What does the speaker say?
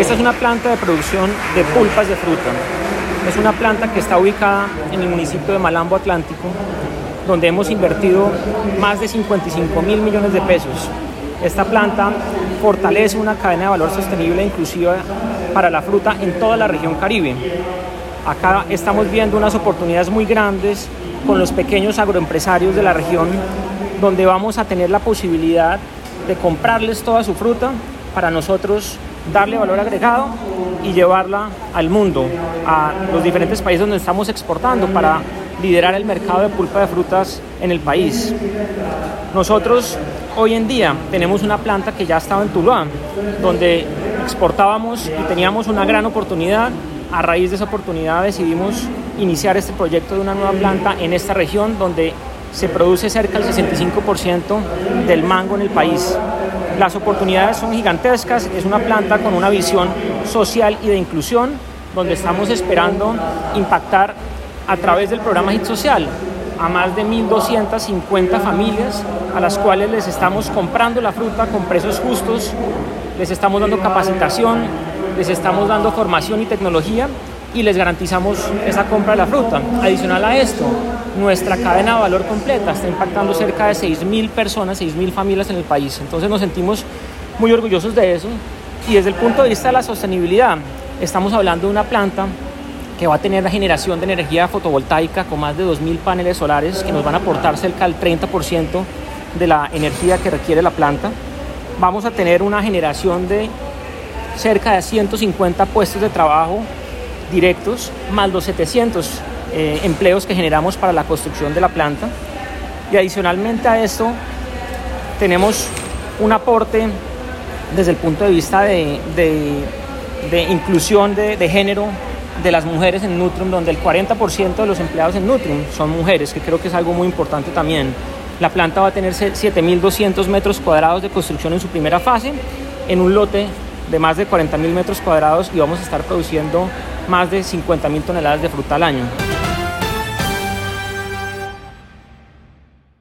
Esta es una planta de producción de pulpas de fruta. Es una planta que está ubicada en el municipio de Malambo Atlántico, donde hemos invertido más de 55 mil millones de pesos. Esta planta fortalece una cadena de valor sostenible e inclusiva para la fruta en toda la región caribe. Acá estamos viendo unas oportunidades muy grandes con los pequeños agroempresarios de la región, donde vamos a tener la posibilidad de comprarles toda su fruta para nosotros darle valor agregado y llevarla al mundo, a los diferentes países donde estamos exportando para liderar el mercado de pulpa de frutas en el país. Nosotros hoy en día tenemos una planta que ya estaba en Tuluá, donde exportábamos y teníamos una gran oportunidad. A raíz de esa oportunidad decidimos iniciar este proyecto de una nueva planta en esta región donde se produce cerca del 65% del mango en el país. Las oportunidades son gigantescas, es una planta con una visión social y de inclusión, donde estamos esperando impactar a través del programa HIT Social a más de 1.250 familias a las cuales les estamos comprando la fruta con precios justos, les estamos dando capacitación, les estamos dando formación y tecnología y les garantizamos esa compra de la fruta. Adicional a esto, nuestra cadena de valor completa está impactando cerca de 6.000 personas, 6.000 familias en el país. Entonces nos sentimos muy orgullosos de eso. Y desde el punto de vista de la sostenibilidad, estamos hablando de una planta que va a tener la generación de energía fotovoltaica con más de 2.000 paneles solares que nos van a aportar cerca del 30% de la energía que requiere la planta. Vamos a tener una generación de cerca de 150 puestos de trabajo directos, más los 700 eh, empleos que generamos para la construcción de la planta. Y adicionalmente a esto, tenemos un aporte desde el punto de vista de, de, inclusión de, género de las mujeres en Nutrium, donde el 40% de los empleados en Nutrium son mujeres, que creo que es algo muy importante también. La planta va a tener 7.200 metros cuadrados de construcción en su primera fase, en un lote de más de 40.000 metros cuadrados y vamos a estar produciendo más de 50.000 toneladas de fruta al año.